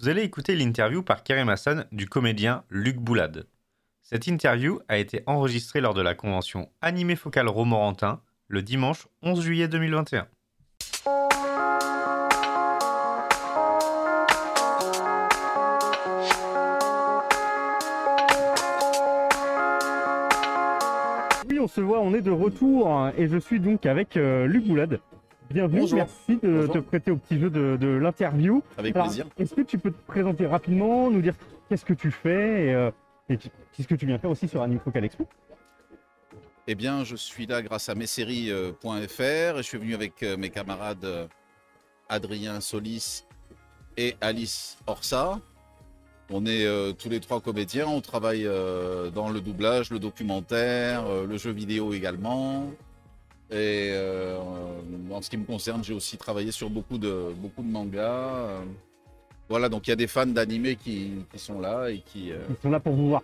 Vous allez écouter l'interview par Karim Hassan du comédien Luc Boulade. Cette interview a été enregistrée lors de la convention Animé Focal Romorantin le dimanche 11 juillet 2021. On se voit, on est de retour et je suis donc avec euh, Luc Boulade. Bienvenue, Bonjour. merci de Bonjour. te prêter au petit jeu de, de l'interview. Avec Alors, plaisir. Est-ce que tu peux te présenter rapidement, nous dire qu'est-ce que tu fais et, euh, et qu'est-ce que tu viens faire aussi sur Anime Focal Expo? Eh bien, je suis là grâce à messeries.fr et je suis venu avec euh, mes camarades euh, Adrien Solis et Alice Orsa. On est euh, tous les trois comédiens, on travaille euh, dans le doublage, le documentaire, euh, le jeu vidéo également. Et en ce qui me concerne, j'ai aussi travaillé sur beaucoup de, beaucoup de mangas. Voilà, donc il y a des fans d'animé qui, qui sont là et qui, Ils sont là pour vous voir.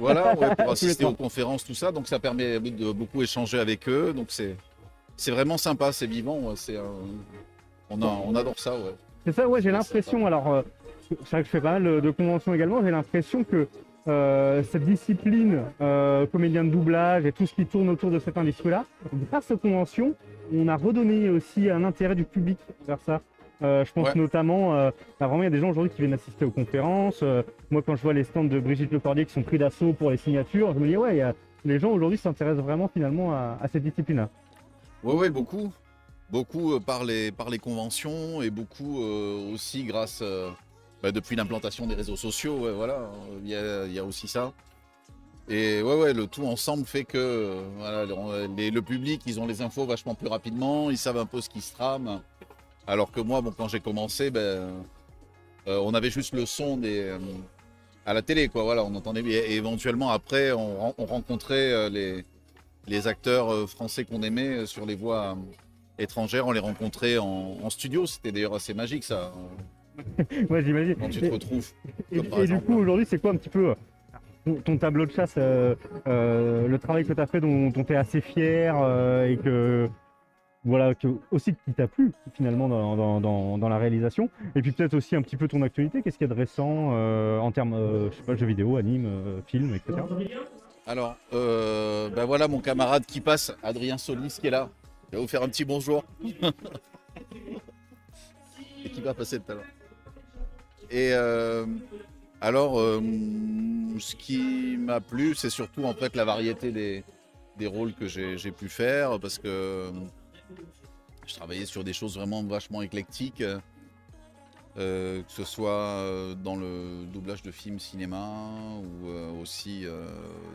Voilà, ouais, pour assister aux conférences, tout ça. Donc ça permet de beaucoup échanger avec eux. Donc c'est vraiment sympa, c'est vivant. ouais, C'est un- on, a- on adore ça, ouais. C'est ça, ouais, j'ai l'impression, alors, c'est vrai que je fais pas mal de conventions également, j'ai l'impression que euh, cette discipline euh, comédien de doublage et tout ce qui tourne autour de cette industrie-là, grâce aux conventions, on a redonné aussi un intérêt du public vers ça. Euh, je pense Ouais. notamment, euh, bah, vraiment, il y a des gens aujourd'hui qui viennent assister aux conférences. Euh, moi, quand je vois les stands de Brigitte Lecordier qui sont pris d'assaut pour les signatures, je me dis, ouais, il y a- les gens aujourd'hui s'intéressent vraiment finalement à, à cette discipline-là. Ouais, ouais, beaucoup. Beaucoup par les, par les conventions et beaucoup aussi grâce, bah, depuis l'implantation des réseaux sociaux, voilà, euh, il y a, aussi ça. Et ouais, ouais, le tout ensemble fait que le, public, ils ont les infos vachement plus rapidement, ils savent un peu ce qui se trame. Alors que moi, bon, quand j'ai commencé, ben, euh, on avait juste le son euh, à la télé, quoi. Voilà, on entendait. Et éventuellement, après, on, ren- on rencontrait euh, les, acteurs français qu'on aimait sur les voix étrangères. On les rencontrait en, en studio. C'était d'ailleurs assez magique, ça, ouais, j'imagine. quand tu te Et- retrouves. Et, du coup, aujourd'hui, c'est quoi un petit peu euh, ton, tableau de chasse, euh, euh, le travail que tu as fait dont, tu es assez fier euh, et que, voilà, que, aussi qui t'a plu finalement dans, dans- dans- dans la réalisation Et puis peut-être aussi un petit peu ton actualité, qu'est-ce qu'il y a de récent en termes, je sais pas, jeux vidéo, anime, film, etc. Alors, ben voilà mon camarade qui passe, Adrien Solis, qui est là. Je vais vous faire un petit bonjour. Et qui va passer tout à l'heure. Et euh, alors, euh, ce qui m'a plu, c'est surtout en fait la variété des, rôles que j'ai pu faire, parce que je travaillais sur des choses vraiment vachement éclectiques. Euh, que ce soit euh, dans le doublage de films cinéma ou euh, aussi euh,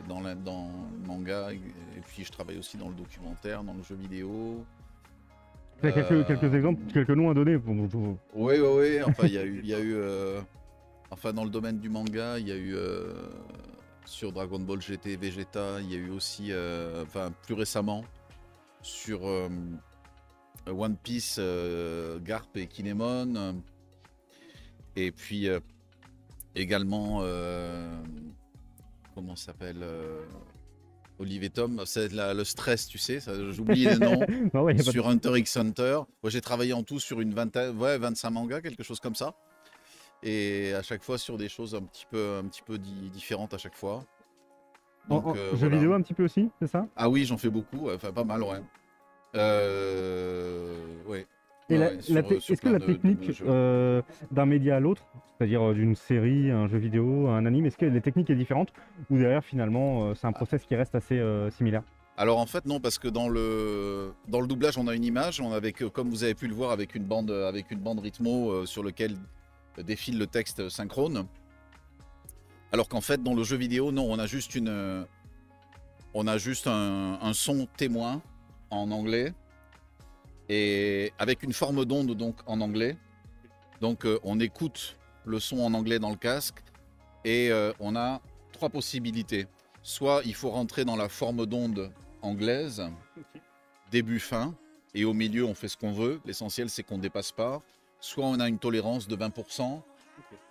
dans, dans le manga. Et puis je travaille aussi dans le documentaire, dans le jeu vidéo. Quelques, Euh, quelques exemples, quelques noms à donner pour- Oui, oui, oui. Enfin, il y a eu. il y a eu euh, enfin, dans le domaine du manga, il y a eu. euh, sur Dragon Ball GT Vegeta, il y a eu aussi. euh, enfin, plus récemment, sur euh, One Piece, euh, Garp et Kinemon. Et puis également. comment ça s'appelle Olive et Tom, c'est le stress, tu sais, j'oublie les noms Ah ouais, de- sur Hunter x Hunter. Moi, j'ai travaillé en tout sur une vingtaine, ouais, 25 mangas, quelque chose comme ça. Et à chaque fois sur des choses un petit peu, un petit peu di- différentes à chaque fois. Donc, en- euh, jeux voilà. vidéo un petit peu aussi, c'est ça? Ah oui, j'en fais beaucoup, enfin pas mal, ouais. Euh, ouais. Et Ouais, ouais, sur est-ce que la technique euh, d'un média à l'autre, c'est-à-dire euh, d'une série, un jeu vidéo, un anime, est-ce que les techniques est différente ou derrière finalement euh, c'est un process qui reste assez euh, similaire? Alors en fait non parce que dans le dans le doublage on a une image, on avec comme vous avez pu le voir avec une bande avec une bande rythmo euh, sur lequel défile le texte synchrone. Alors qu'en fait dans le jeu vidéo non on a juste une euh, on a juste un, un son témoin en anglais et avec une forme d'onde donc en anglais. Donc euh, on écoute le son en anglais dans le casque et euh, on a trois possibilités. Soit il faut rentrer dans la forme d'onde anglaise, début fin, et au milieu on fait ce qu'on veut. L'essentiel c'est qu'on ne dépasse pas. Soit on a une tolérance de 20%,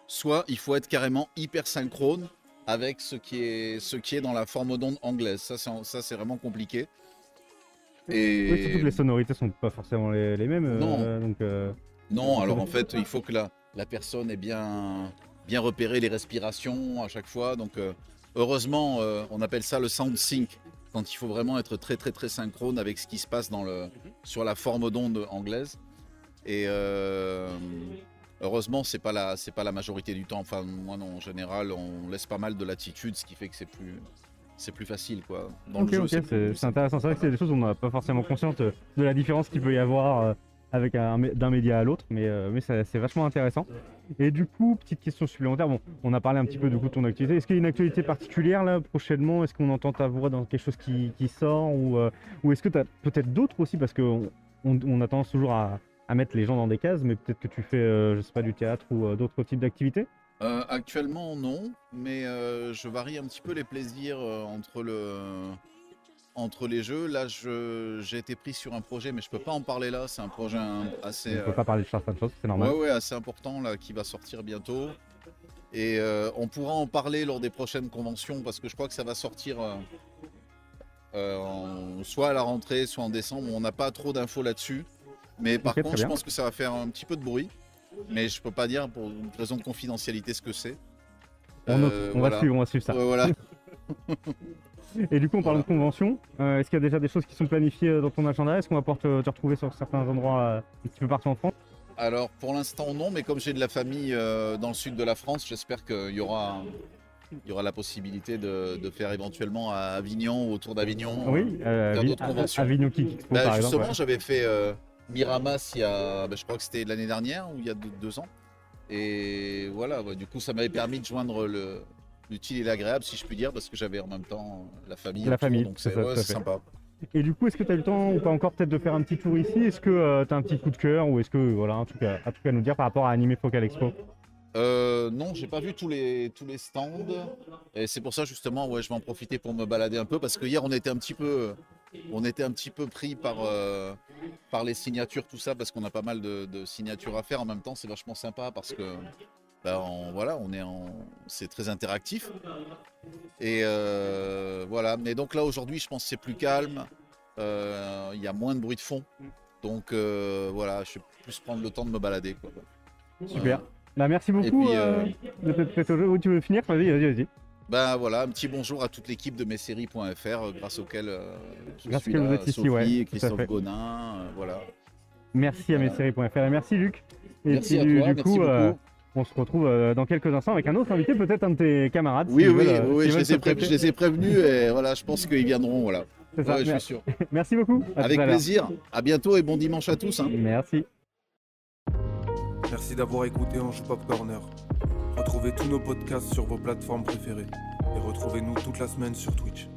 soit il faut être carrément hyper synchrone avec ce qui est, ce qui est dans la forme d'onde anglaise. Ça c'est, ça, c'est vraiment compliqué. Et Oui, surtout que les sonorités sont pas forcément les, les mêmes. Non. euh, donc, euh, non, alors en fait, il faut que la, la personne ait bien, bien repéré les respirations à chaque fois. Donc, euh, heureusement, euh, on appelle ça le sound sync, quand il faut vraiment être très, très, très synchrone avec ce qui se passe dans le, sur la forme d'onde anglaise. Et euh, heureusement, c'est pas la, c'est pas la majorité du temps. Enfin, moi, non, en général, on laisse pas mal de latitude, ce qui fait que c'est plus, c'est plus facile, quoi. Dans le jeu, c'est plus- intéressant. C'est vrai que c'est des choses où on n'a pas forcément conscience de la différence qu'il peut y avoir avec d'un média à l'autre, mais, euh, c'est vachement intéressant. Et du coup, petite question supplémentaire. Bon, on a parlé un petit peu du coup de ton activité. Est-ce qu'il y a une actualité particulière là prochainement? Est-ce qu'on entend ta voix dans quelque chose qui, sort ou, euh, ou est-ce que tu as peut-être d'autres aussi? Parce qu'on on, on a tendance toujours à, mettre les gens dans des cases, mais peut-être que tu fais, euh, je sais pas, du théâtre ou d'autres types d'activités? Actuellement, non, mais je varie un petit peu les plaisirs entre, le, entre les jeux. Là, j'ai été pris sur un projet, mais je peux pas en parler là. C'est un projet assez, On ne euh, peut pas parler de certaines choses, c'est normal. ouais, ouais, assez important là, qui va sortir bientôt. Et euh, on pourra en parler lors des prochaines conventions parce que je crois que ça va sortir euh, euh, en- soit à la rentrée, soit en décembre. On n'a pas trop d'infos là-dessus. Mais par contre, je pense que ça va faire un petit peu de bruit. Mais je peux pas dire pour une raison de confidentialité ce que c'est. On, note, Euh, on voilà. va suivre, on va suivre ça. Ouais, voilà. Et du coup, en parlant de convention, euh, est-ce qu'il y a déjà des choses qui sont planifiées euh, dans ton agenda? Est-ce qu'on va pouvoir te, te retrouver sur certains endroits euh, un petit peu partout en France? Alors pour l'instant non, mais comme j'ai de la famille euh, dans le sud de la France, j'espère qu'il y aura, il y aura la possibilité de, de faire éventuellement à Avignon ou autour d'Avignon. Oui, faire d'autres conventions. Avignon Expo Bah, par justement, ouais. j'avais fait Miramas il y a, bah, je crois que c'était l'année dernière ou il y a deux, deux ans. Et voilà, bah, du coup, ça m'avait permis de joindre le l'utile et l'agréable, si je puis dire, parce que j'avais en même temps la famille. La autour, famille, donc c'est ouais, sympa. Et du coup, est-ce que tu as eu le temps ou pas encore peut-être de faire un petit tour ici? Est-ce que tu as un petit coup de cœur ou est-ce que voilà, un truc, à, un truc à nous dire par rapport à Anime Focal Expo? Euh, non, j'ai pas vu tous les, tous les stands. Et c'est pour ça justement, ouais, je vais en profiter pour me balader un peu parce que hier on était un petit peu, on était un petit peu pris par, euh, par les signatures, tout ça, parce qu'on a pas mal de, de signatures à faire en même temps. C'est vachement sympa parce que, bah, on- voilà, on est en, c'est très interactif. Et euh, voilà. Mais donc là aujourd'hui, je pense que c'est plus calme. Euh, Il y a moins de bruit de fond. Donc euh, voilà, je vais plus prendre le temps de me balader. Quoi. Super. Bah, merci beaucoup puis, euh, euh, de au jeu. Où tu veux finir Vas-y, vas-y, vas-y. Ben voilà, un petit bonjour à toute l'équipe de messeries.fr euh, grâce auquel euh, je Grâce suis là, vous êtes ici, Sophie, ouais, à Christophe. Gonin, euh, voilà. Merci à Voilà. messeries.fr et merci Luc. Et Merci puis, à toi, du merci coup, beaucoup. Euh, on se retrouve euh, dans quelques instants avec un autre invité, peut-être un de tes camarades. oui, s'ils oui, veulent, euh, oui, s'ils je, les ai pré- prêter. je les ai prévenus et voilà, je pense qu'ils viendront, voilà. C'est ça. Ouais, je suis sûr. Merci beaucoup. À Avec plaisir. À bientôt et bon dimanche à tous. hein. Merci. Merci d'avoir écouté Ange Pop Corner. Retrouvez tous nos podcasts sur vos plateformes préférées et retrouvez-nous toute la semaine sur Twitch.